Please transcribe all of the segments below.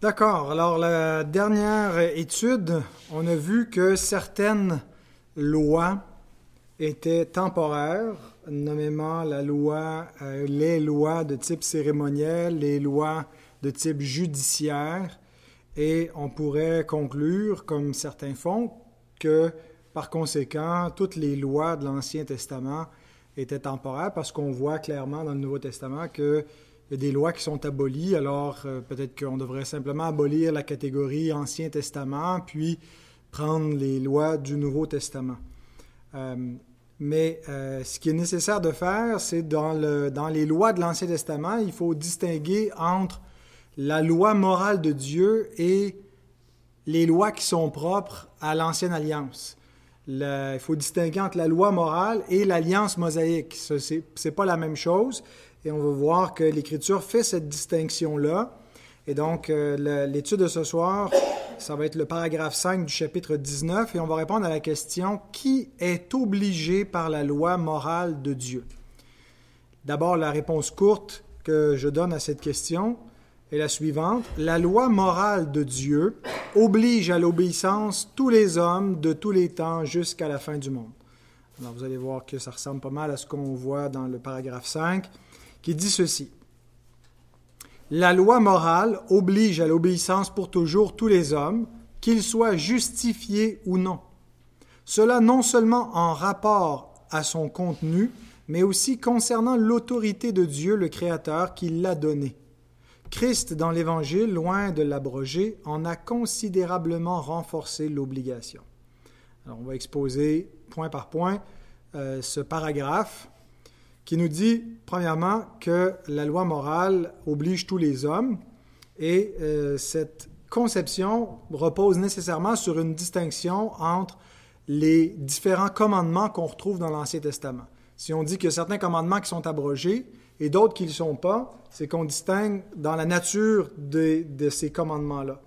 D'accord. Alors, la dernière étude, on a vu que certaines lois étaient temporaires, nommément euh, les lois de type cérémoniel, les lois de type judiciaire, et on pourrait conclure, comme certains font, que par conséquent, toutes les lois de l'Ancien Testament étaient temporaires parce qu'on voit clairement dans le Nouveau Testament qu'il y a des lois qui sont abolies. Alors euh, peut-être qu'on devrait simplement abolir la catégorie Ancien Testament, puis prendre les lois du Nouveau Testament. Euh, mais euh, ce qui est nécessaire de faire, c'est dans les lois de l'Ancien Testament, il faut distinguer entre la loi morale de Dieu et les lois qui sont propres à l'Ancienne Alliance. il faut distinguer entre la loi morale et l'alliance mosaïque. Ce n'est pas la même chose. Et on va voir que l'Écriture fait cette distinction-là. Et donc, euh, l'étude de ce soir, ça va être le paragraphe 5 du chapitre 19, et on va répondre à la question qui est obligé par la loi morale de Dieu? D'abord, la réponse courte que je donne à cette question est la suivante. La loi morale de Dieu oblige à l'obéissance tous les hommes de tous les temps jusqu'à la fin du monde. Alors vous allez voir que ça ressemble pas mal à ce qu'on voit dans le paragraphe 5 qui dit ceci. La loi morale oblige à l'obéissance pour toujours tous les hommes, qu'ils soient justifiés ou non. Cela non seulement en rapport à son contenu, mais aussi concernant l'autorité de Dieu le Créateur qui l'a donné. Christ, dans l'Évangile, loin de l'abroger, en a considérablement renforcé l'obligation. Alors, on va exposer point par point euh, ce paragraphe qui nous dit, premièrement, que la loi morale oblige tous les hommes, et euh, cette conception repose nécessairement sur une distinction entre les différents commandements qu'on retrouve dans l'Ancien Testament. Si on dit que certains commandements qui sont abrogés et d'autres qui ne le sont pas, c'est qu'on distingue dans la nature de, ces commandements-là.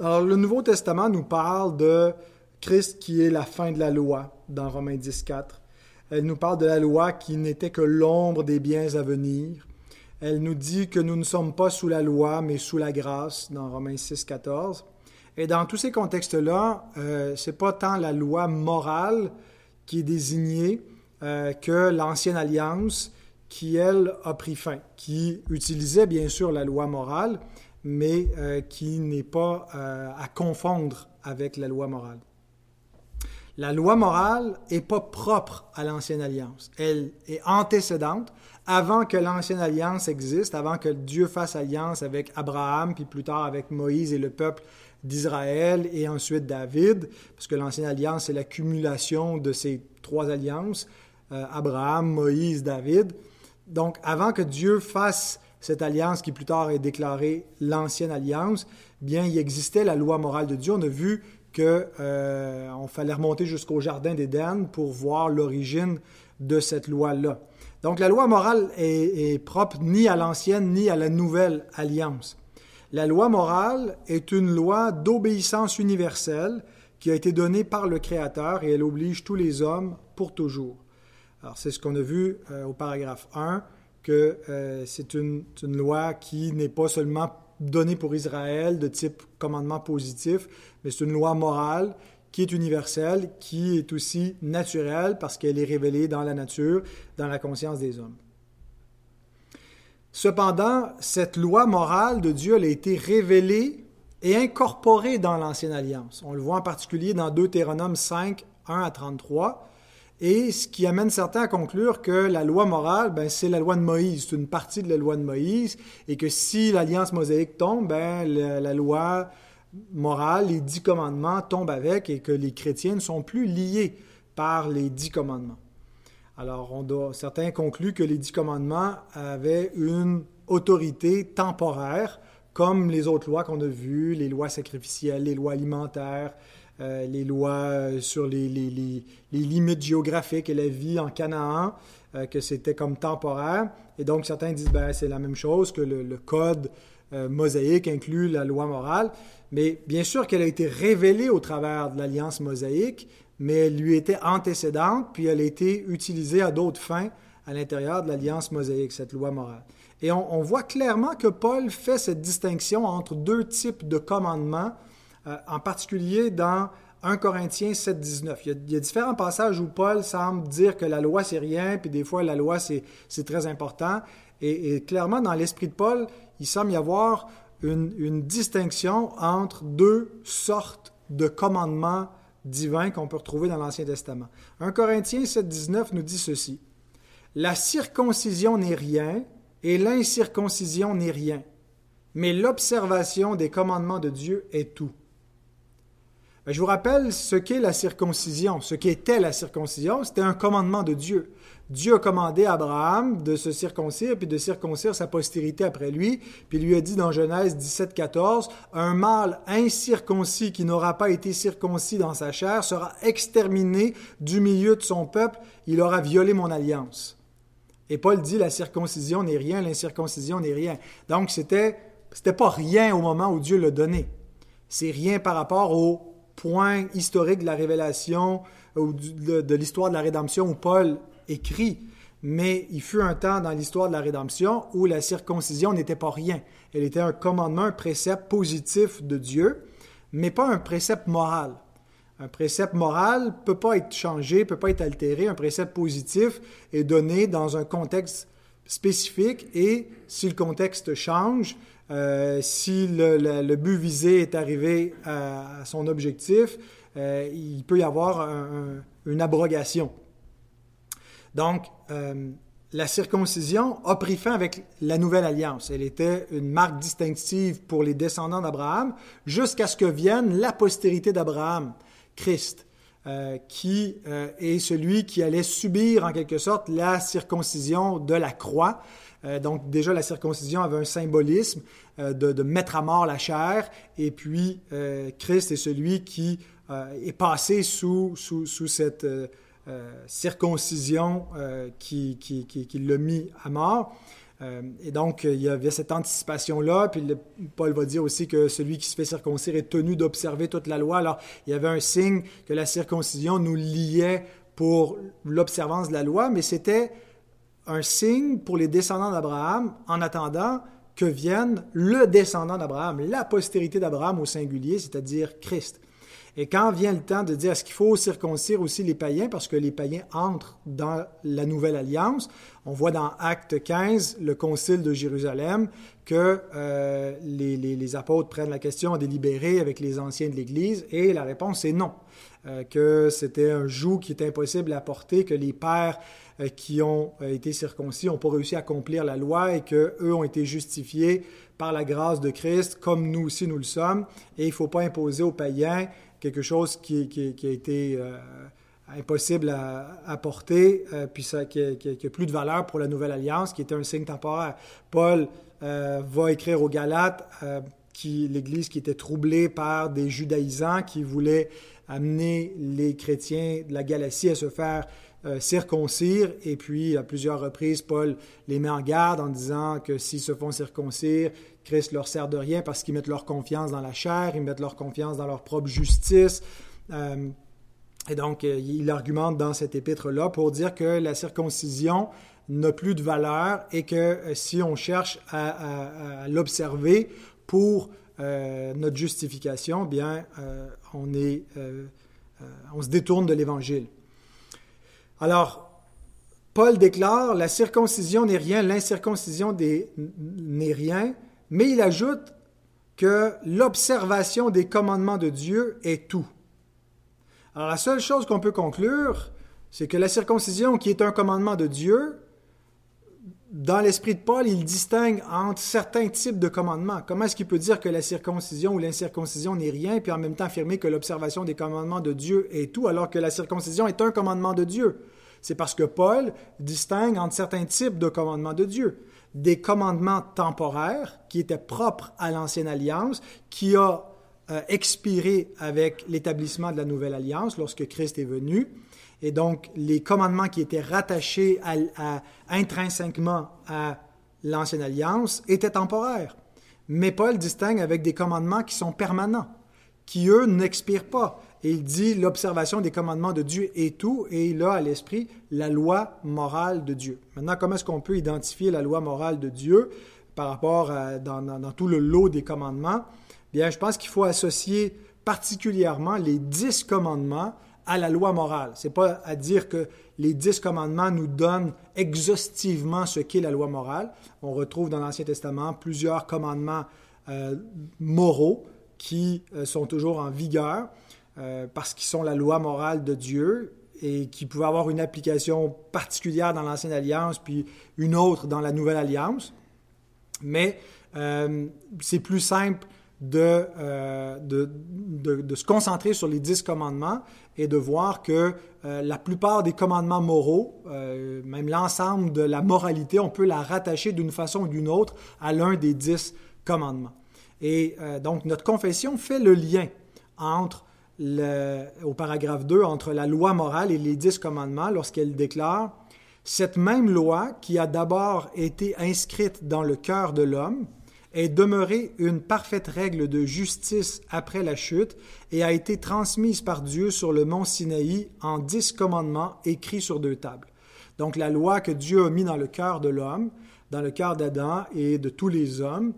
Alors, le Nouveau Testament nous parle de Christ qui est la fin de la loi dans Romains 10, 4. Elle nous parle de la loi qui n'était que l'ombre des biens à venir. Elle nous dit que nous ne sommes pas sous la loi, mais sous la grâce, dans Romains 6, 14. Et dans tous ces contextes-là, euh, ce n'est pas tant la loi morale qui est désignée euh, que l'ancienne alliance qui, elle, a pris fin, qui utilisait bien sûr la loi morale, mais euh, qui n'est pas à confondre avec la loi morale. La loi morale n'est pas propre à l'ancienne alliance. Elle est antécédente avant que l'ancienne alliance existe, avant que Dieu fasse alliance avec Abraham, puis plus tard avec Moïse et le peuple d'Israël, et ensuite David, parce que l'ancienne alliance est l'accumulation de ces trois alliances, euh, Abraham, Moïse, David. Donc avant que Dieu fasse cette alliance qui plus tard est déclarée l'ancienne alliance, bien il existait la loi morale de Dieu. On a vu qu'on euh, fallait remonter jusqu'au Jardin d'Éden pour voir l'origine de cette loi-là. Donc la loi morale est, propre ni à l'ancienne ni à la nouvelle alliance. La loi morale est une loi d'obéissance universelle qui a été donnée par le Créateur et elle oblige tous les hommes pour toujours. Alors c'est ce qu'on a vu euh, au paragraphe 1, que euh, c'est une, une, loi qui n'est pas seulement donnée pour Israël de type commandement positif, mais c'est une loi morale qui est universelle, qui est aussi naturelle parce qu'elle est révélée dans la nature, dans la conscience des hommes. Cependant, cette loi morale de Dieu elle a été révélée et incorporée dans l'Ancienne Alliance. On le voit en particulier dans Deutéronome 5, 1 à 33, et ce qui amène certains à conclure que la loi morale, ben, c'est la loi de Moïse, c'est une partie de la loi de Moïse, et que si l'alliance mosaïque tombe, ben, la, loi morale, les dix commandements tombent avec, et que les chrétiens ne sont plus liés par les dix commandements. Alors, on doit, certains concluent que les dix commandements avaient une autorité temporaire, comme les autres lois qu'on a vues, les lois sacrificielles, les lois alimentaires, euh, les lois euh, sur les, limites géographiques et la vie en Canaan, euh, que c'était comme temporaire. Et donc certains disent ben, c'est la même chose, que le, code mosaïque inclut la loi morale. Mais bien sûr qu'elle a été révélée au travers de l'alliance mosaïque, mais elle lui était antécédente, puis elle a été utilisée à d'autres fins à l'intérieur de l'alliance mosaïque, cette loi morale. Et on, voit clairement que Paul fait cette distinction entre deux types de commandements, euh, en particulier dans 1 Corinthiens 7, 19. Il y, a, différents passages où Paul semble dire que la loi, c'est rien, puis des fois, la loi, c'est très important. Et, clairement, dans l'esprit de Paul, il semble y avoir une, une distinction entre deux sortes de commandements divins qu'on peut retrouver dans l'Ancien Testament. 1 Corinthiens 7, 19 nous dit ceci. La circoncision n'est rien et l'incirconcision n'est rien, mais l'observation des commandements de Dieu est tout. Ben, je vous rappelle ce qu'est la circoncision. Ce qu'était la circoncision, c'était un commandement de Dieu. Dieu a commandé à Abraham de se circoncire puis de circoncire sa postérité après lui. Puis il lui a dit dans Genèse 17, 14, un mâle incirconcis qui n'aura pas été circoncis dans sa chair sera exterminé du milieu de son peuple. Il aura violé mon alliance. Et Paul dit la circoncision n'est rien, l'incirconcision n'est rien. Donc c'était c'était pas rien au moment où Dieu l'a donné. C'est rien par rapport au point historique de la révélation ou de, l'histoire de la rédemption où Paul écrit. Mais il fut un temps dans l'histoire de la rédemption où la circoncision n'était pas rien. Elle était un commandement, un précepte positif de Dieu, mais pas un précepte moral. Un précepte moral ne peut pas être changé, ne peut pas être altéré. Un précepte positif est donné dans un contexte spécifique et si le contexte change, euh, si le, but visé est arrivé à, son objectif, euh, il peut y avoir une abrogation. Donc, euh, la circoncision a pris fin avec la nouvelle alliance. Elle était une marque distinctive pour les descendants d'Abraham jusqu'à ce que vienne la postérité d'Abraham, Christ, qui est celui qui allait subir en quelque sorte la circoncision de la croix euh, donc déjà, la circoncision avait un symbolisme euh, de, mettre à mort la chair, et puis euh, Christ est celui qui est passé sous, cette circoncision qui, qui, qui, l'a mis à mort. Et donc, il y avait cette anticipation-là. Puis Paul va dire aussi que celui qui se fait circoncire est tenu d'observer toute la loi. Alors, il y avait un signe que la circoncision nous liait pour l'observance de la loi, mais c'était un signe pour les descendants d'Abraham en attendant que vienne le descendant d'Abraham, la postérité d'Abraham au singulier, c'est-à-dire Christ. Et quand vient le temps de dire est-ce qu'il faut circoncire aussi les païens, parce que les païens entrent dans la nouvelle alliance, on voit dans Acte 15, le concile de Jérusalem, que euh, les, les, apôtres prennent la question à délibérer avec les anciens de l'Église, et la réponse est non, euh, que c'était un joug qui est impossible à porter, que les pères qui ont euh, été circoncis n'ont pas réussi à accomplir la loi et qu'eux ont été justifiés par la grâce de Christ, comme nous aussi nous le sommes. Et il ne faut pas imposer aux païens quelque chose qui, a été euh, impossible à, porter, puis ça, qui n'a plus de valeur pour la nouvelle alliance, qui était un signe temporaire. Paul va écrire aux Galates, qui, l'Église qui était troublée par des judaïsants qui voulaient amener les chrétiens de la Galatie à se faire euh, circoncire. Et puis, à plusieurs reprises, Paul les met en garde en disant que s'ils se font circoncire, Christ leur sert de rien parce qu'ils mettent leur confiance dans la chair, ils mettent leur confiance dans leur propre justice. Euh, et donc, euh, il argumente dans cet épître-là pour dire que la circoncision n'a plus de valeur et que si on cherche à, l'observer pour notre justification, bien, on, est, on se détourne de l'Évangile. Alors, Paul déclare, la circoncision n'est rien, l'incirconcision n'est rien, mais il ajoute que l'observation des commandements de Dieu est tout. Alors la seule chose qu'on peut conclure, c'est que la circoncision, qui est un commandement de Dieu, dans l'esprit de Paul, il distingue entre certains types de commandements. Comment est-ce qu'il peut dire que la circoncision ou l'incirconcision n'est rien, puis en même temps affirmer que l'observation des commandements de Dieu est tout, alors que la circoncision est un commandement de Dieu? C'est parce que Paul distingue entre certains types de commandements de Dieu. Des commandements temporaires qui étaient propres à l'ancienne alliance, qui a euh, expiré avec l'établissement de la nouvelle alliance lorsque Christ est venu, et donc, les commandements qui étaient rattachés intrinsèquement à l'ancienne alliance étaient temporaires. Mais Paul distingue avec des commandements qui sont permanents, qui, eux, n'expirent pas. Il dit l'observation des commandements de Dieu est tout, et il a à l'esprit la loi morale de Dieu. Maintenant, comment est-ce qu'on peut identifier la loi morale de Dieu par rapport à, dans, dans, tout le lot des commandements? Bien, je pense qu'il faut associer particulièrement les dix commandements à la loi morale. C'est pas à dire que les dix commandements nous donnent exhaustivement ce qu'est la loi morale. On retrouve dans l'Ancien Testament plusieurs commandements euh, moraux qui euh, sont toujours en vigueur euh, parce qu'ils sont la loi morale de Dieu et qui pouvaient avoir une application particulière dans l'Ancienne Alliance puis une autre dans la Nouvelle Alliance. Mais c'est plus simple de, de, de, de, se concentrer sur les dix commandements et de voir que la plupart des commandements moraux, même l'ensemble de la moralité, on peut la rattacher d'une façon ou d'une autre à l'un des dix commandements. Et euh, donc, notre confession fait le lien entre, le, au paragraphe 2, entre la loi morale et les dix commandements lorsqu'elle déclare Cette même loi qui a d'abord été inscrite dans le cœur de l'homme est demeurée une parfaite règle de justice après la chute et a été transmise par Dieu sur le mont Sinaï en dix commandements écrits sur deux tables. Donc la loi que Dieu a mis dans le cœur de l'homme, dans le cœur d'Adam et de tous les hommes,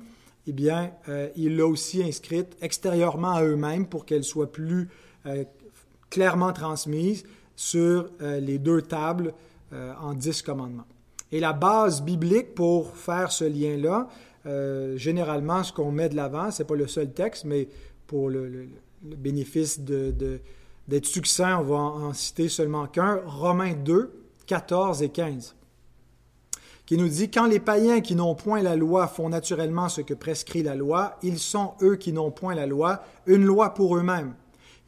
eh bien, euh, il l'a aussi inscrite extérieurement à eux-mêmes pour qu'elle soit plus euh, clairement transmise sur euh, les deux tables en dix commandements. Et la base biblique pour faire ce lien-là, généralement, ce qu'on met de l'avant, ce n'est pas le seul texte, mais pour le, bénéfice d'être succinct, on va en citer seulement qu'un, Romains 2, 14 et 15 qui nous dit Quand les païens qui n'ont point la loi font naturellement ce que prescrit la loi, ils sont, eux qui n'ont point la loi, une loi pour eux-mêmes.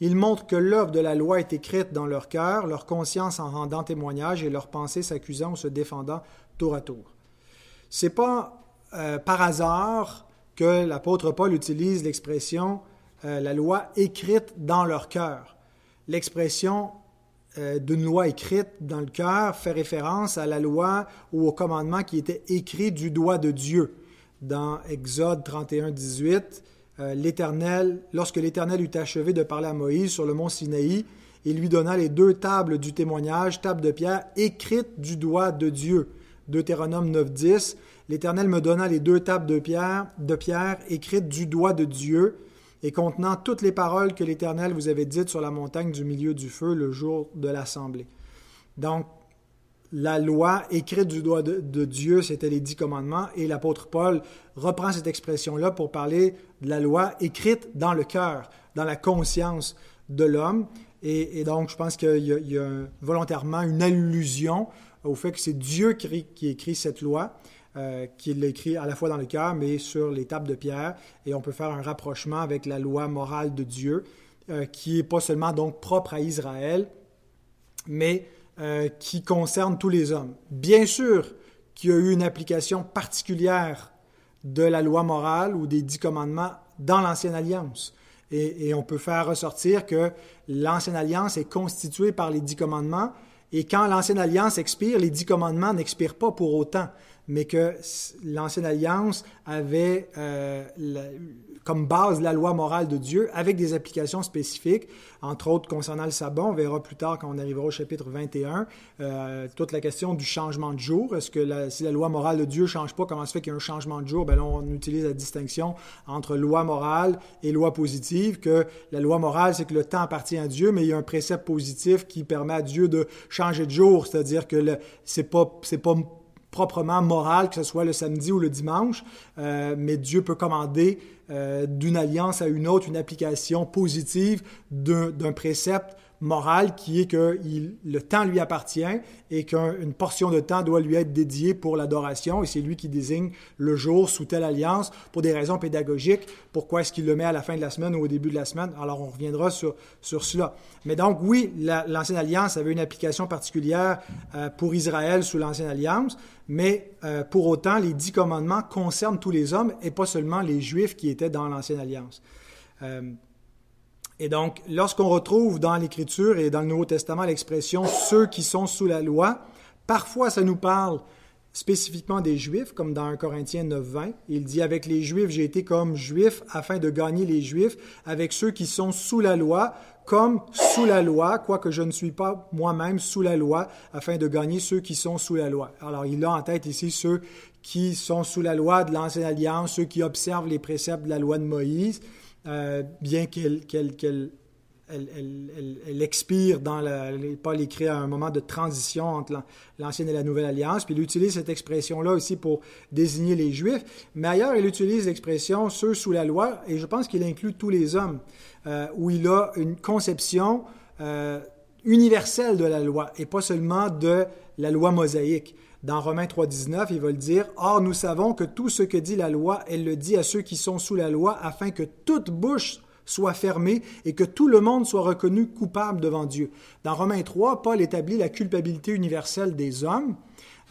Ils montrent que l'œuvre de la loi est écrite dans leur cœur, leur conscience en rendant témoignage et leur pensée s'accusant ou se défendant tour à tour. C'est pas euh, par hasard que l'apôtre Paul utilise l'expression euh, la loi écrite dans leur cœur. L'expression euh, d'une loi écrite dans le cœur fait référence à la loi ou au commandement qui était écrit du doigt de Dieu. Dans Exode 31, 18, euh, l'Éternel, lorsque l'Éternel eut achevé de parler à Moïse sur le mont Sinaï, il lui donna les deux tables du témoignage, tables de pierre écrites du doigt de Dieu. Deutéronome 9, 10, l'Éternel me donna les deux tables de pierre, de pierre écrites du doigt de Dieu et contenant toutes les paroles que l'Éternel vous avait dites sur la montagne du milieu du feu le jour de l'assemblée. Donc, la loi écrite du doigt de, Dieu, c'était les dix commandements, et l'apôtre Paul reprend cette expression-là pour parler de la loi écrite dans le cœur, dans la conscience de l'homme. Et, donc, je pense qu'il y, a volontairement une allusion au fait que c'est Dieu qui écrit cette loi, euh, qui l'écrit à la fois dans le cœur, mais sur les tables de pierre. Et on peut faire un rapprochement avec la loi morale de Dieu, euh, qui n'est pas seulement donc propre à Israël, mais euh, qui concerne tous les hommes. Bien sûr qu'il y a eu une application particulière de la loi morale ou des dix commandements dans l'Ancienne Alliance. Et, et, on peut faire ressortir que l'Ancienne Alliance est constituée par les dix commandements, et quand l'Ancienne Alliance expire, les dix commandements n'expirent pas pour autant mais que l'ancienne alliance avait euh, comme base la loi morale de Dieu avec des applications spécifiques, entre autres concernant le sabbat. On verra plus tard quand on arrivera au chapitre 21, euh, toute la question du changement de jour. Est-ce que si la loi morale de Dieu ne change pas, comment se fait qu'il y a un changement de jour? Ben là, on utilise la distinction entre loi morale et loi positive, que la loi morale, c'est que le temps appartient à Dieu, mais il y a un précepte positif qui permet à Dieu de changer de jour, c'est-à-dire que c'est pas, c'est pas proprement moral, que ce soit le samedi ou le dimanche, euh, mais Dieu peut commander euh, d'une alliance à une autre une application positive d'un précepte morale qui est que le temps lui appartient et qu'une portion de temps doit lui être dédiée pour l'adoration et c'est lui qui désigne le jour sous telle alliance pour des raisons pédagogiques. Pourquoi est-ce qu'il le met à la fin de la semaine ou au début de la semaine? Alors on reviendra sur, sur cela. Mais donc oui, l'ancienne alliance avait une application particulière euh, pour Israël sous l'ancienne alliance, mais euh, pour autant les dix commandements concernent tous les hommes et pas seulement les juifs qui étaient dans l'ancienne alliance. Euh, et donc, lorsqu'on retrouve dans l'Écriture et dans le Nouveau Testament l'expression ceux qui sont sous la loi, parfois ça nous parle spécifiquement des Juifs, comme dans 1 Corinthiens 9.20. Il dit, avec les Juifs, j'ai été comme Juif afin de gagner les Juifs, avec ceux qui sont sous la loi, comme sous la loi, quoique je ne suis pas moi-même sous la loi, afin de gagner ceux qui sont sous la loi. Alors, il a en tête ici ceux qui sont sous la loi de l'Ancienne Alliance, ceux qui observent les préceptes de la loi de Moïse, euh, bien qu'elle elle, expire dans la, Paul écrit à un moment de transition entre l'ancienne et la nouvelle alliance, puis il utilise cette expression-là aussi pour désigner les Juifs, mais ailleurs il utilise l'expression ceux sous la loi, et je pense qu'il inclut tous les hommes, euh, où il a une conception euh, universelle de la loi, et pas seulement de la loi mosaïque. Dans Romains 3.19, il va dire, Or nous savons que tout ce que dit la loi, elle le dit à ceux qui sont sous la loi, afin que toute bouche soit fermé et que tout le monde soit reconnu coupable devant Dieu. Dans Romains 3, Paul établit la culpabilité universelle des hommes.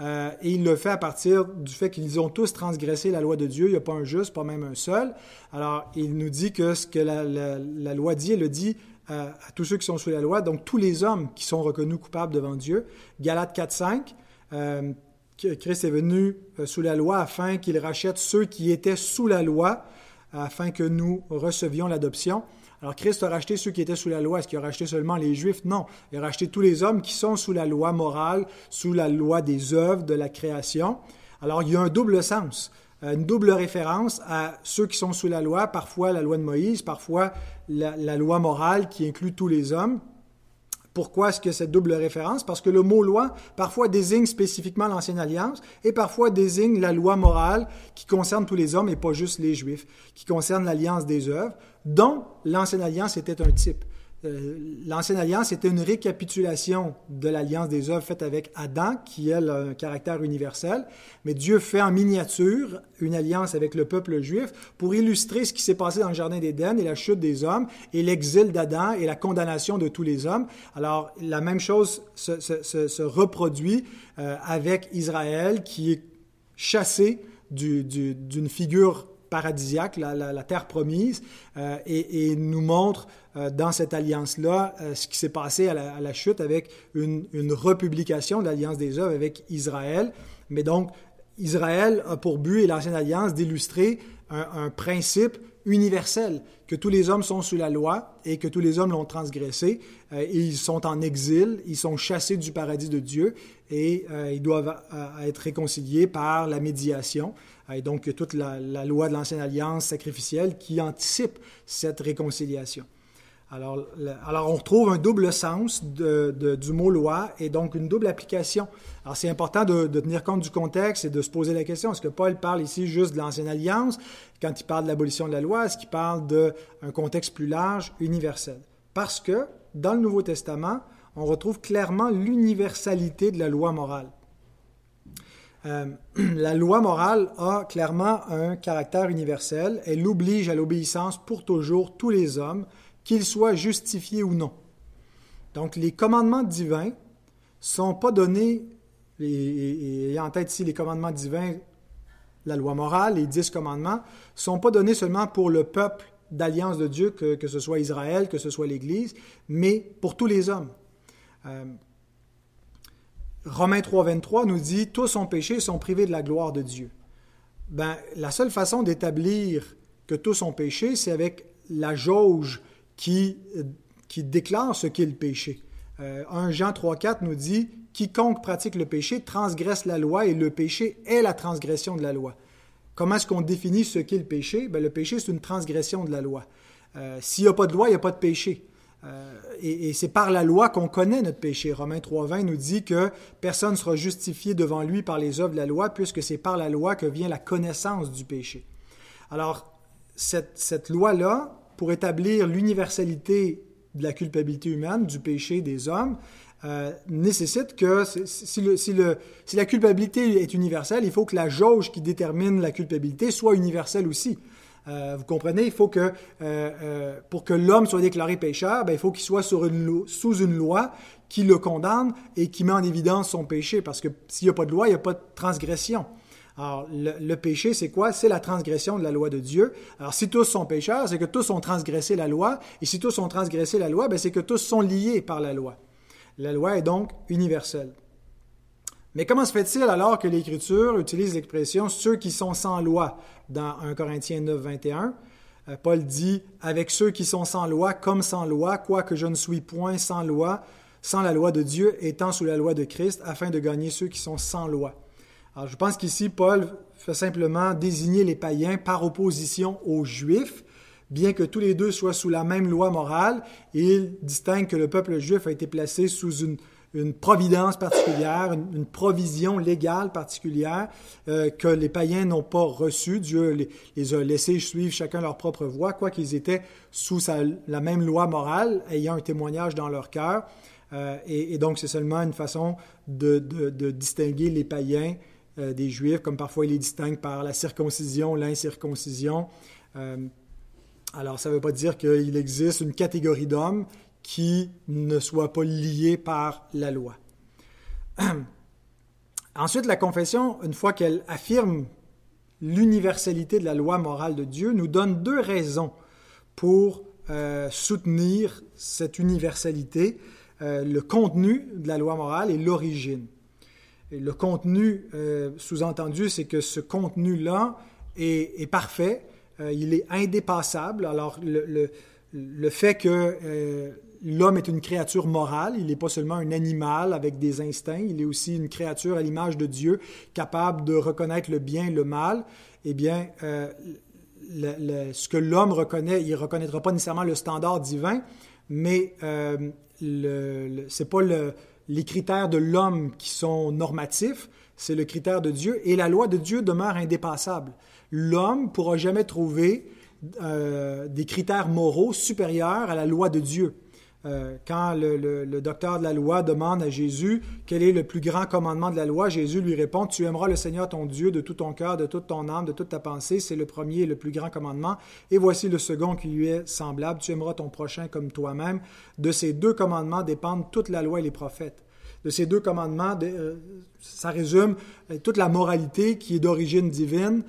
Euh, et il le fait à partir du fait qu'ils ont tous transgressé la loi de Dieu. Il n'y a pas un juste, pas même un seul. Alors, il nous dit que ce que la, loi dit, elle le dit euh, à tous ceux qui sont sous la loi, donc tous les hommes qui sont reconnus coupables devant Dieu. Galates 4, 5. Euh, Christ est venu sous la loi afin qu'il rachète ceux qui étaient sous la loi afin que nous recevions l'adoption. Alors Christ a racheté ceux qui étaient sous la loi. Est-ce qu'il a racheté seulement les Juifs? Non. Il a racheté tous les hommes qui sont sous la loi morale, sous la loi des œuvres, de la création. Alors il y a un double sens, une double référence à ceux qui sont sous la loi, parfois la loi de Moïse, parfois la, la loi morale qui inclut tous les hommes. Pourquoi est-ce que cette double référence? Parce que le mot loi parfois désigne spécifiquement l'Ancienne Alliance et parfois désigne la loi morale qui concerne tous les hommes et pas juste les Juifs, qui concerne l'alliance des œuvres, dont l'Ancienne Alliance était un type. Euh, L'Ancienne Alliance était une récapitulation de l'alliance des œuvres faite avec Adam, qui a un caractère universel, mais Dieu fait en miniature une alliance avec le peuple juif pour illustrer ce qui s'est passé dans le Jardin d'Éden et la chute des hommes et l'exil d'Adam et la condamnation de tous les hommes. Alors, la même chose se, reproduit euh, avec Israël qui est chassé d'une figure paradisiaque, la, terre promise, euh, et, nous montre euh, dans cette alliance-là euh, ce qui s'est passé à la, chute avec une, republication de l'alliance des œuvres avec Israël. Mais donc, Israël a pour but, et l'ancienne alliance, d'illustrer un, principe universel, que tous les hommes sont sous la loi et que tous les hommes l'ont transgressé, ils sont en exil, ils sont chassés du paradis de Dieu, et ils doivent être réconciliés par la médiation. Et donc, toute la, loi de l'ancienne alliance sacrificielle qui anticipe cette réconciliation. Alors, alors on retrouve un double sens du mot loi et donc une double application. Alors, c'est important de, tenir compte du contexte et de se poser la question, est-ce que Paul parle ici juste de l'ancienne alliance? Quand il parle de l'abolition de la loi? Est-ce qu'il parle d'un contexte plus large, universel? Parce que dans le Nouveau Testament, on retrouve clairement l'universalité de la loi morale. Euh, la loi morale a clairement un caractère universel. Elle oblige à l'obéissance pour toujours tous les hommes, qu'ils soient justifiés ou non. Donc les commandements divins sont pas donnés, et, en tête ici les commandements divins, la loi morale, les dix commandements, sont pas donnés seulement pour le peuple d'alliance de Dieu, que, ce soit Israël, que ce soit l'Église, mais pour tous les hommes. Euh, Romains 3.23 nous dit Tous ont péché et sont privés de la gloire de Dieu. Ben, la seule façon d'établir que tous ont péché, c'est avec la jauge qui, qui déclare ce qu'est le péché. 1 euh, Jean 3.4 nous dit Quiconque pratique le péché transgresse la loi et le péché est la transgression de la loi. Comment est-ce qu'on définit ce qu'est le péché? Ben, Le péché, c'est une transgression de la loi. Euh, s'il n'y a pas de loi, il n'y a pas de péché. Euh, et, c'est par la loi qu'on connaît notre péché. Romains 3.20 nous dit que personne ne sera justifié devant lui par les œuvres de la loi, puisque c'est par la loi que vient la connaissance du péché. Alors, cette, loi-là, pour établir l'universalité de la culpabilité humaine, du péché des hommes, euh, nécessite que si, si, la culpabilité est universelle, il faut que la jauge qui détermine la culpabilité soit universelle aussi. Euh, vous comprenez, il faut que, euh, euh, pour que l'homme soit déclaré pécheur, ben, il faut qu'il soit sous une loi qui le condamne et qui met en évidence son péché, parce que s'il n'y a pas de loi, il n'y a pas de transgression. Alors, le, péché, c'est quoi? C'est la transgression de la loi de Dieu. Alors, si tous sont pécheurs, c'est que tous ont transgressé la loi. Et si tous ont transgressé la loi, ben, c'est que tous sont liés par la loi. La loi est donc universelle. Mais comment se fait-il alors que l'Écriture utilise l'expression ceux qui sont sans loi dans 1 Corinthiens 9, 21? Euh, Paul dit avec ceux qui sont sans loi comme sans loi, quoique je ne suis point sans loi, sans la loi de Dieu, étant sous la loi de Christ, afin de gagner ceux qui sont sans loi. Alors je pense qu'ici, Paul fait simplement désigner les païens par opposition aux Juifs, bien que tous les deux soient sous la même loi morale, il distingue que le peuple juif a été placé sous une, providence particulière, une, provision légale particulière euh, que les païens n'ont pas reçue. Dieu les, a laissés suivre chacun leur propre voie, quoiqu'ils étaient sous la même loi morale, ayant un témoignage dans leur cœur. Euh, et, donc, c'est seulement une façon de, distinguer les païens euh, des Juifs, comme parfois ils les distinguent par la circoncision, l'incirconcision. Alors, ça ne veut pas dire qu'il existe une catégorie d'hommes qui ne soit pas liés par la loi. Ensuite, la confession, une fois qu'elle affirme l'universalité de la loi morale de Dieu, nous donne deux raisons pour soutenir cette universalité. Euh, le contenu de la loi morale et l'origine. Le contenu, euh, sous-entendu, c'est que ce contenu-là est, parfait, euh, il est indépassable. Alors, le, fait que l'homme est une créature morale, il n'est pas seulement un animal avec des instincts, il est aussi une créature à l'image de Dieu, capable de reconnaître le bien et le mal, eh bien, ce que l'homme reconnaît, il ne reconnaîtra pas nécessairement le standard divin, mais le, c'est pas les critères de l'homme qui sont normatifs, c'est le critère de Dieu, et la loi de Dieu demeure indépassable. L'homme ne pourra jamais trouver euh, des critères moraux supérieurs à la loi de Dieu. Euh, quand le, docteur de la loi demande à Jésus quel est le plus grand commandement de la loi, Jésus lui répond, Tu aimeras le Seigneur ton Dieu de tout ton cœur, de toute ton âme, de toute ta pensée. C'est le premier et le plus grand commandement. Et voici le second qui lui est semblable. Tu aimeras ton prochain comme toi-même. De ces deux commandements dépendent toute la loi et les prophètes. De ces deux commandements, euh, ça résume euh, toute la moralité qui est d'origine divine,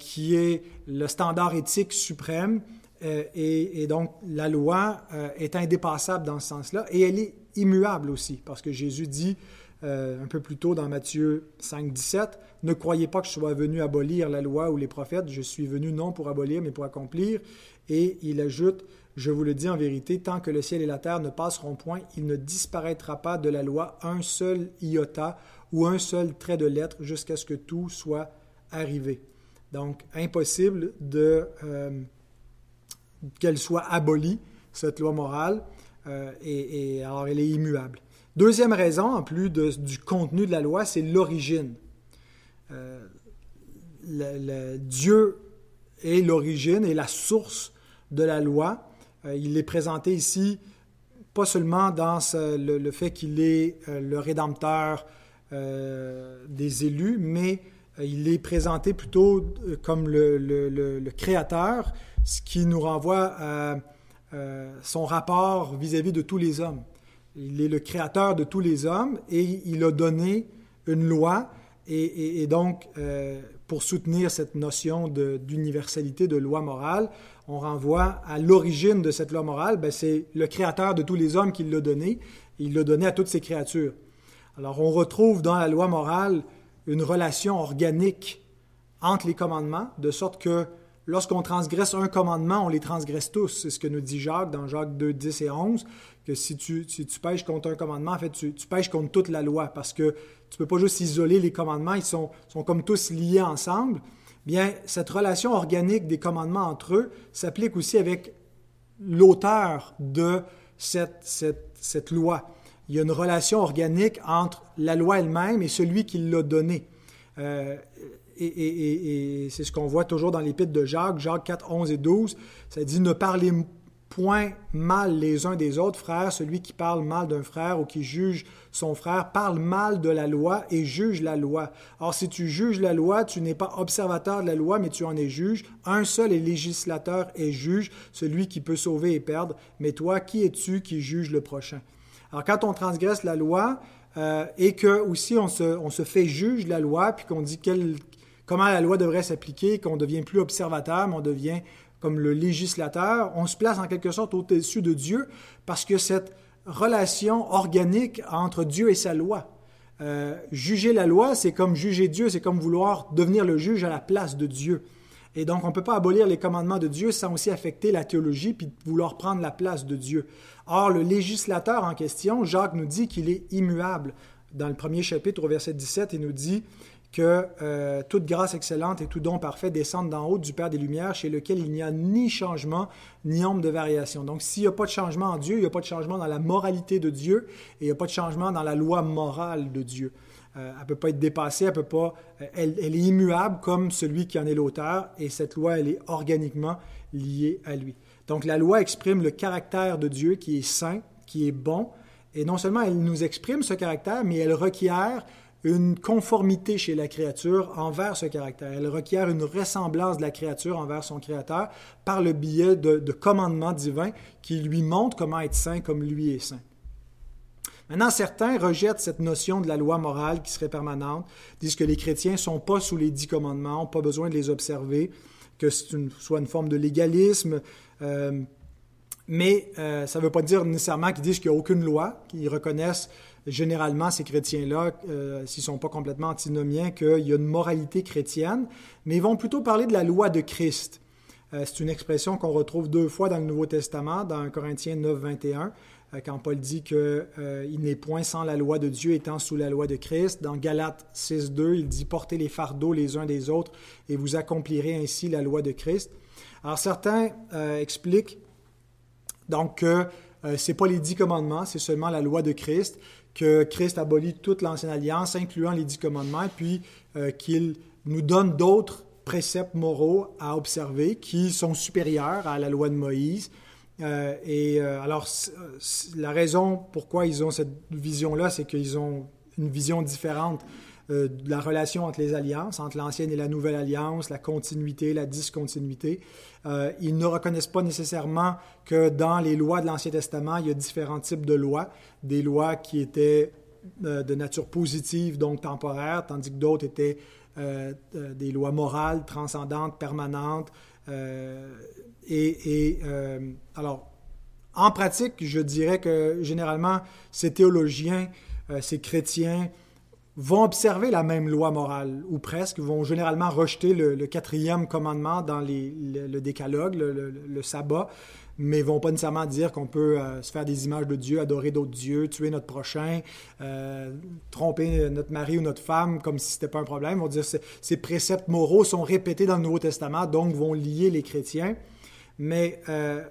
qui est le standard éthique suprême euh, et, donc, la loi euh, est indépassable dans ce sens-là et elle est immuable aussi, parce que Jésus dit euh, un peu plus tôt dans Matthieu 5, 17, Ne croyez pas que je sois venu abolir la loi ou les prophètes, je suis venu non pour abolir, mais pour accomplir. Et il ajoute, Je vous le dis en vérité, tant que le ciel et la terre ne passeront point, il ne disparaîtra pas de la loi un seul iota ou un seul trait de lettre jusqu'à ce que tout soit arrivé. Donc, impossible de qu'elle soit abolie, cette loi morale, euh, et, alors elle est immuable. Deuxième raison, en plus du contenu de la loi, c'est l'origine. Euh, Dieu est l'origine et la source de la loi. Euh, il est présenté ici pas seulement dans le, fait qu'il est le rédempteur des élus, mais il est présenté plutôt comme le créateur ce qui nous renvoie à son rapport vis-à-vis de tous les hommes. Il est le créateur de tous les hommes et il a donné une loi et, donc euh, pour soutenir cette notion d'universalité de, loi morale, on renvoie à l'origine de cette loi morale, ben, c'est le créateur de tous les hommes qui l'a donné, il l'a donné à toutes ces créatures. Alors on retrouve dans la loi morale une relation organique entre les commandements, de sorte que lorsqu'on transgresse un commandement, on les transgresse tous. C'est ce que nous dit Jacques dans Jacques 2, 10 et 11, que si tu, si tu pêches contre un commandement, en fait, tu, tu pêches contre toute la loi, parce que tu ne peux pas juste isoler les commandements, ils sont, sont comme tous liés ensemble. Bien, cette relation organique des commandements entre eux s'applique aussi avec l'auteur de cette, cette, cette loi. Il y a une relation organique entre la loi elle-même et celui qui l'a donnée. Euh, et, c'est ce qu'on voit toujours dans l'épître de Jacques, Jacques 4, 11 et 12. Ça dit Ne parlez point mal les uns des autres, frères. Celui qui parle mal d'un frère ou qui juge son frère parle mal de la loi et juge la loi. Or, si tu juges la loi, tu n'es pas observateur de la loi, mais tu en es juge. Un seul est législateur et juge, celui qui peut sauver et perdre. Mais toi, qui es-tu qui juge le prochain? Alors, quand on transgresse la loi, euh, et que aussi on se, on se fait juge de la loi, puis qu'on dit quel, comment la loi devrait s'appliquer, qu'on devient plus observateur, mais on devient comme le législateur, on se place en quelque sorte au-dessus de Dieu parce que cette relation organique entre Dieu et sa loi, Euh, juger la loi, c'est comme juger Dieu, c'est comme vouloir devenir le juge à la place de Dieu. Et donc, on ne peut pas abolir les commandements de Dieu sans aussi affecter la théologie puis vouloir prendre la place de Dieu. Or, le législateur en question, Jacques nous dit qu'il est immuable. Dans le premier chapitre, au verset 17, il nous dit que euh, toute grâce excellente et tout don parfait descendent d'en haut du Père des Lumières, chez lequel il n'y a ni changement, ni ombre de variation. Donc, s'il n'y a pas de changement en Dieu, il n'y a pas de changement dans la moralité de Dieu, et il n'y a pas de changement dans la loi morale de Dieu. Euh, elle ne peut pas être dépassée, elle, peut pas, elle, elle, est immuable comme celui qui en est l'auteur, et cette loi, elle est organiquement liée à lui. Donc la loi exprime le caractère de Dieu qui est saint, qui est bon, et non seulement elle nous exprime ce caractère, mais elle requiert une conformité chez la créature envers ce caractère. Elle requiert une ressemblance de la créature envers son Créateur par le biais de, de commandements divins qui lui montrent comment être saint comme lui est saint. Maintenant, certains rejettent cette notion de la loi morale qui serait permanente, disent que les chrétiens ne sont pas sous les dix commandements, n'ont pas besoin de les observer, que une, soit une forme de légalisme. Euh, mais euh, ça ne veut pas dire nécessairement qu'ils disent qu'il n'y a aucune loi, qu'ils reconnaissent généralement ces chrétiens-là, euh, s'ils ne sont pas complètement antinomiens, qu'il y a une moralité chrétienne, mais ils vont plutôt parler de la loi de Christ. c'est une expression qu'on retrouve deux fois dans le Nouveau Testament, dans Corinthiens 9, 21. Euh, quand Paul dit qu'il euh, n'est point sans la loi de Dieu étant sous la loi de Christ. Dans Galates 6.2, il dit Portez les fardeaux les uns des autres et vous accomplirez ainsi la loi de Christ. Alors certains euh, expliquent donc que ce n'est pas les dix commandements, c'est seulement la loi de Christ, que Christ abolit toute l'ancienne alliance, incluant les dix commandements, puis qu'il nous donne d'autres préceptes moraux à observer qui sont supérieurs à la loi de Moïse, euh, et euh, alors, la raison pourquoi ils ont cette vision-là, c'est qu'ils ont une vision différente euh, la relation entre les alliances, entre l'ancienne et la nouvelle alliance, la continuité, la discontinuité. ils ne reconnaissent pas nécessairement que dans les lois de l'Ancien Testament, il y a différents types de lois, des lois qui étaient de nature positive, donc temporaire, tandis que d'autres étaient des lois morales, transcendantes, permanentes, et, euh, alors, en pratique, je dirais que généralement, ces théologiens, euh, ces chrétiens, vont observer la même loi morale, ou presque, vont généralement rejeter le, quatrième commandement dans le, décalogue, le, sabbat, mais vont pas nécessairement dire qu'on peut euh, se faire des images de Dieu, adorer d'autres dieux, tuer notre prochain, tromper notre mari ou notre femme comme si ce n'était pas un problème. Ils vont dire que ces préceptes moraux sont répétés dans le Nouveau Testament, donc vont lier les chrétiens. Mais euh,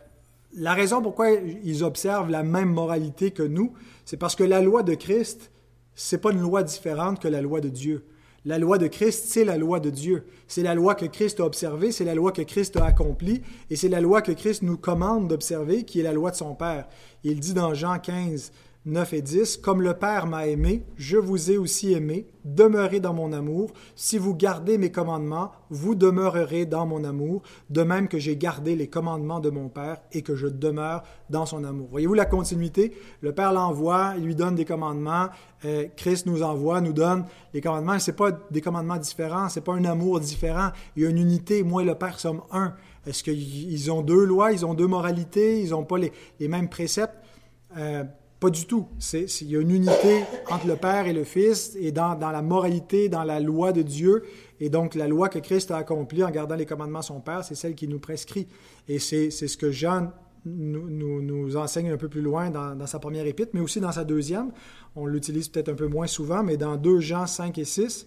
la raison pourquoi ils observent la même moralité que nous, c'est parce que la loi de Christ, c'est pas une loi différente que la loi de Dieu. La loi de Christ, c'est la loi de Dieu. C'est la loi que Christ a observée, c'est la loi que Christ a accomplie, et c'est la loi que Christ nous commande d'observer, qui est la loi de son Père. Il dit dans Jean 15, 9 et 10, Comme le Père m'a aimé, je vous ai aussi aimé, demeurez dans mon amour. Si vous gardez mes commandements, vous demeurerez dans mon amour, de même que j'ai gardé les commandements de mon Père et que je demeure dans son amour. Voyez-vous la continuité? Le Père l'envoie, il lui donne des commandements, euh, Christ nous envoie, nous donne les commandements. Ce pas des commandements différents, c'est pas un amour différent. Il y a une unité, moi et le Père sommes un. Est-ce qu'ils ont deux lois, ils ont deux moralités, ils n'ont pas les, mêmes préceptes? Euh, pas du tout. il y a une unité entre le Père et le Fils et dans, la moralité, dans la loi de Dieu. Et donc, la loi que Christ a accomplie en gardant les commandements de son Père, c'est celle qui nous prescrit. Et c'est, ce que Jean nous, nous, enseigne un peu plus loin dans, dans, sa première épître, mais aussi dans sa deuxième. On l'utilise peut-être un peu moins souvent, mais dans 2 Jean 5 et 6,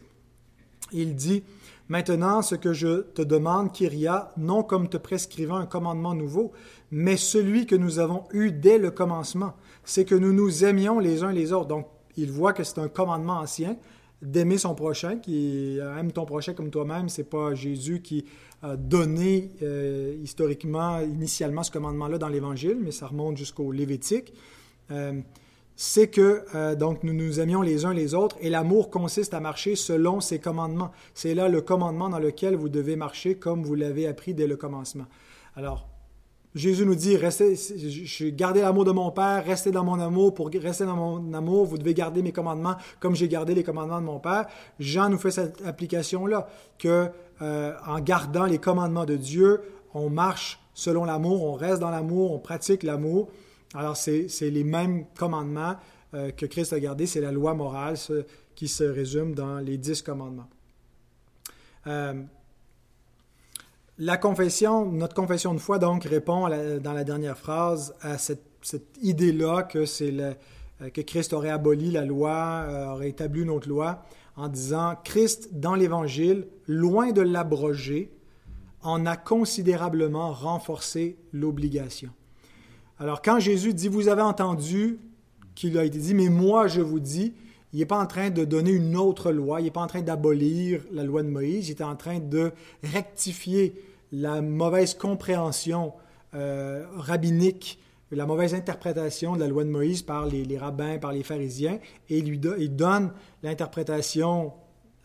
il dit Maintenant, ce que je te demande, Kyria, non comme te prescrivant un commandement nouveau, mais celui que nous avons eu dès le commencement, c'est que nous nous aimions les uns les autres. Donc, il voit que c'est un commandement ancien d'aimer son prochain, qui aime ton prochain comme toi-même. C'est pas Jésus qui a donné euh, historiquement, initialement, ce commandement-là dans l'Évangile, mais ça remonte jusqu'au Lévitique. Euh, c'est que euh, donc nous nous aimions les uns les autres et l'amour consiste à marcher selon ses commandements. C'est là le commandement dans lequel vous devez marcher comme vous l'avez appris dès le commencement. Alors, Jésus nous dit, restez, gardez l'amour de mon Père, restez dans mon amour. Pour rester dans mon amour, vous devez garder mes commandements comme j'ai gardé les commandements de mon Père. Jean nous fait cette application-là, que euh, en gardant les commandements de Dieu, on marche selon l'amour, on reste dans l'amour, on pratique l'amour. Alors, c'est les mêmes commandements euh, que Christ a gardés, c'est la loi morale qui se résume dans les dix commandements. Euh, la confession, notre confession de foi, donc, répond dans la dernière phrase à cette, idée-là que, euh, que Christ aurait aboli la loi, euh, aurait établi une autre loi, en disant Christ, dans l'Évangile, loin de l'abroger, en a considérablement renforcé l'obligation. Alors, quand Jésus dit Vous avez entendu qu'il a été dit, mais moi je vous dis, il n'est pas en train de donner une autre loi, il n'est pas en train d'abolir la loi de Moïse, il est en train de rectifier la mauvaise compréhension euh, rabbinique, la mauvaise interprétation de la loi de Moïse par les, rabbins, par les pharisiens, et lui il donne l'interprétation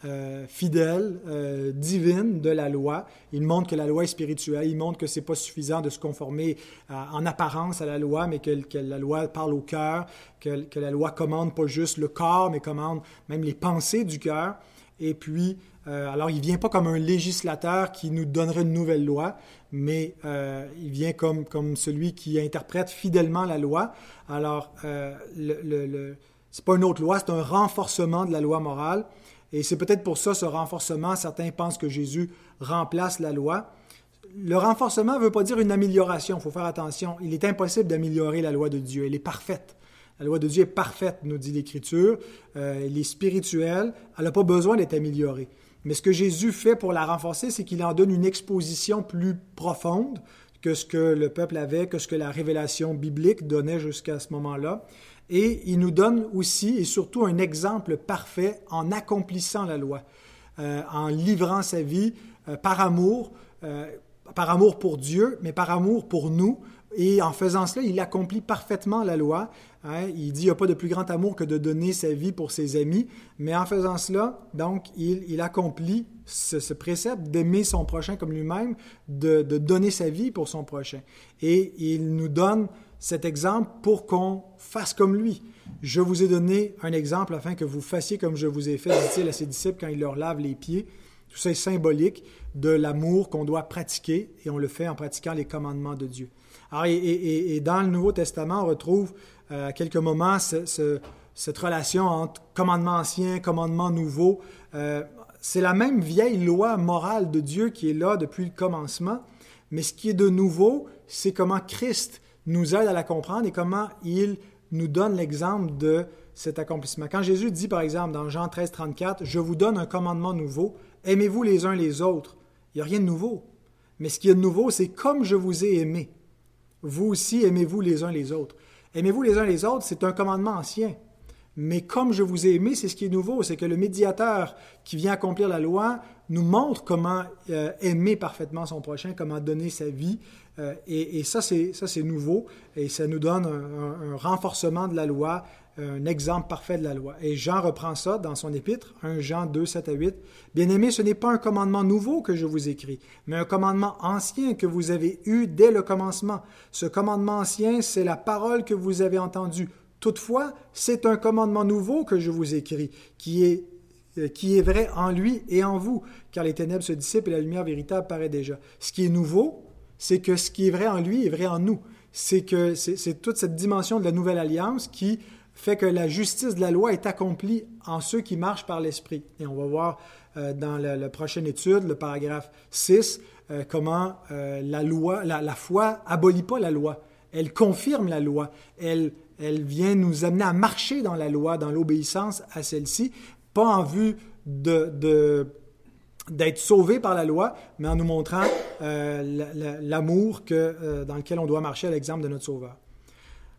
euh, fidèle, euh, divine de la loi. Il montre que la loi est spirituelle, il montre que ce n'est pas suffisant de se conformer en apparence à la loi, mais que, la loi parle au cœur, que, la loi commande pas juste le corps, mais commande même les pensées du cœur. Et puis, euh, alors, il vient pas comme un législateur qui nous donnerait une nouvelle loi, mais euh, il vient comme, comme celui qui interprète fidèlement la loi. Alors, euh, le, le, c'est pas une autre loi, c'est un renforcement de la loi morale. Et c'est peut-être pour ça, ce renforcement, certains pensent que Jésus remplace la loi. Le renforcement ne veut pas dire une amélioration, il faut faire attention. Il est impossible d'améliorer la loi de Dieu, elle est parfaite. La loi de Dieu est parfaite, nous dit l'Écriture. elle est spirituelle, elle n'a pas besoin d'être améliorée. Mais ce que Jésus fait pour la renforcer, c'est qu'il en donne une exposition plus profonde que ce que le peuple avait, que ce que la révélation biblique donnait jusqu'à ce moment-là. Et il nous donne aussi et surtout un exemple parfait en accomplissant la loi, euh, en livrant sa vie euh, par amour, euh, par amour pour Dieu, mais par amour pour nous. Et en faisant cela, il accomplit parfaitement la loi Hein, il dit qu'il n'y a pas de plus grand amour que de donner sa vie pour ses amis, mais en faisant cela, donc, il, accomplit ce, précepte d'aimer son prochain comme lui-même, de, donner sa vie pour son prochain. Et il nous donne cet exemple pour qu'on fasse comme lui. Je vous ai donné un exemple afin que vous fassiez comme je vous ai fait, dit-il à ses disciples quand il leur lave les pieds. Tout ça est symbolique de l'amour qu'on doit pratiquer, et on le fait en pratiquant les commandements de Dieu. Alors, et dans le Nouveau Testament, on retrouve euh, quelques moments cette relation entre commandement ancien, commandement nouveau. Euh, c'est la même vieille loi morale de Dieu qui est là depuis le commencement, mais ce qui est de nouveau, c'est comment Christ nous aide à la comprendre et comment il nous donne l'exemple de cet accomplissement. Quand Jésus dit, par exemple, dans Jean 13, 34, Je vous donne un commandement nouveau, aimez-vous les uns les autres. Il n'y a rien de nouveau. Mais ce qui est de nouveau, c'est comme je vous ai aimé. Vous aussi, aimez-vous les uns les autres. Aimez-vous les uns les autres, c'est un commandement ancien. Mais comme je vous ai aimé, c'est ce qui est nouveau, c'est que le médiateur qui vient accomplir la loi nous montre comment euh, aimer parfaitement son prochain, comment donner sa vie. Euh, et, ça, c'est nouveau et ça nous donne un renforcement de la loi, un exemple parfait de la loi. Et Jean reprend ça dans son épître, 1 Jean 2, 7 à 8. Bien-aimés, ce n'est pas un commandement nouveau que je vous écris, mais un commandement ancien que vous avez eu dès le commencement. Ce commandement ancien, c'est la parole que vous avez entendue. Toutefois, c'est un commandement nouveau que je vous écris, qui est qui est vrai en lui et en vous, car les ténèbres se dissipent et la lumière véritable paraît déjà. Ce qui est nouveau, c'est que ce qui est vrai en lui est vrai en nous. C'est que c'est toute cette dimension de la nouvelle alliance qui fait que la justice de la loi est accomplie en ceux qui marchent par l'Esprit. Et on va voir euh, dans la, prochaine étude, le paragraphe 6, euh, comment euh, la loi, la, foi abolit pas la loi. Elle confirme la loi. Elle, elle vient nous amener à marcher dans la loi, dans l'obéissance à celle-ci, pas en vue de, d'être sauvé par la loi, mais en nous montrant l'amour que, dans lequel on doit marcher à l'exemple de notre Sauveur.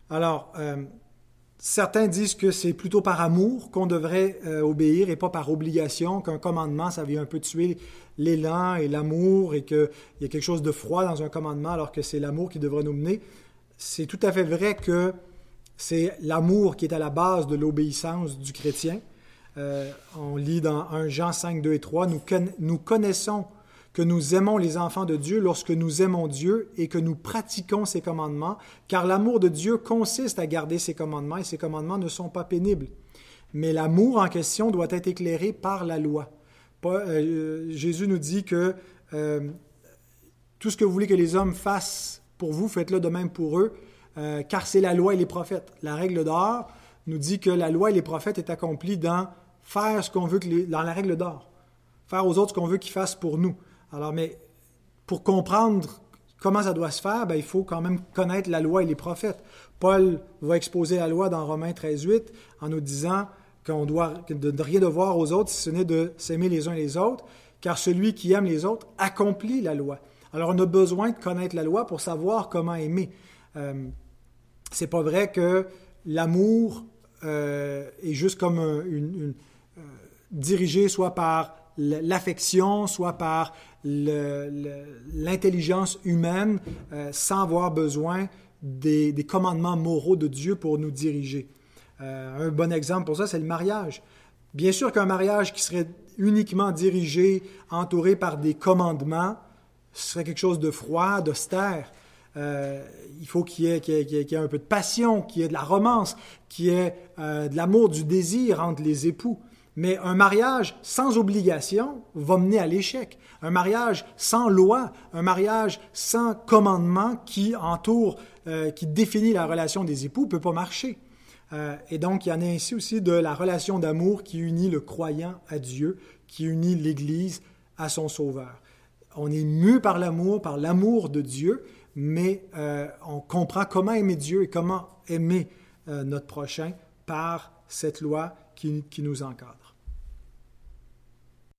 Alors, Certains disent que c'est plutôt par amour qu'on devrait euh, obéir et pas par obligation, qu'un commandement, ça vient un peu tuer l'élan et l'amour et qu'il y a quelque chose de froid dans un commandement alors que c'est l'amour qui devrait nous mener. C'est tout à fait vrai que c'est l'amour qui est à la base de l'obéissance du chrétien. Euh, on lit dans 1 Jean 5, 2 et 3, nous, connaissons que nous aimons les enfants de Dieu lorsque nous aimons Dieu et que nous pratiquons ses commandements, car l'amour de Dieu consiste à garder ses commandements et ses commandements ne sont pas pénibles. Mais l'amour en question doit être éclairé par la loi. Euh, Jésus nous dit que euh, tout ce que vous voulez que les hommes fassent pour vous, faites-le de même pour eux, euh, car c'est la loi et les prophètes. La règle d'or nous dit que la loi et les prophètes est accomplie dans faire ce qu'on veut que les, dans la règle d'or, faire aux autres ce qu'on veut qu'ils fassent pour nous. Alors, mais pour comprendre comment ça doit se faire, ben, il faut quand même connaître la loi et les prophètes. Paul va exposer la loi dans Romains 13.8 en nous disant qu'on doit de rien devoir aux autres si ce n'est de s'aimer les uns les autres, car celui qui aime les autres accomplit la loi. Alors on a besoin de connaître la loi pour savoir comment aimer. Euh, c'est pas vrai que l'amour euh, est juste comme une, euh, dirigé soit par l'affection, soit par l'intelligence humaine, euh, sans avoir besoin des, commandements moraux de Dieu pour nous diriger. un bon exemple pour ça, c'est le mariage. Bien sûr qu'un mariage qui serait uniquement dirigé, entouré par des commandements, serait quelque chose de froid, d'austère. Euh, il faut qu'il y, ait un peu de passion, qu'il y ait de la romance, qu'il y ait euh, de l'amour, du désir entre les époux. Mais un mariage sans obligation va mener à l'échec. Un mariage sans loi, un mariage sans commandement qui entoure, euh, qui définit la relation des époux, ne peut pas marcher. et donc, il y en a ainsi aussi de la relation d'amour qui unit le croyant à Dieu, qui unit l'Église à son Sauveur. On est mu par l'amour, par l'amour de Dieu, mais euh, on comprend comment aimer Dieu et comment aimer euh, notre prochain par cette loi qui nous encadre.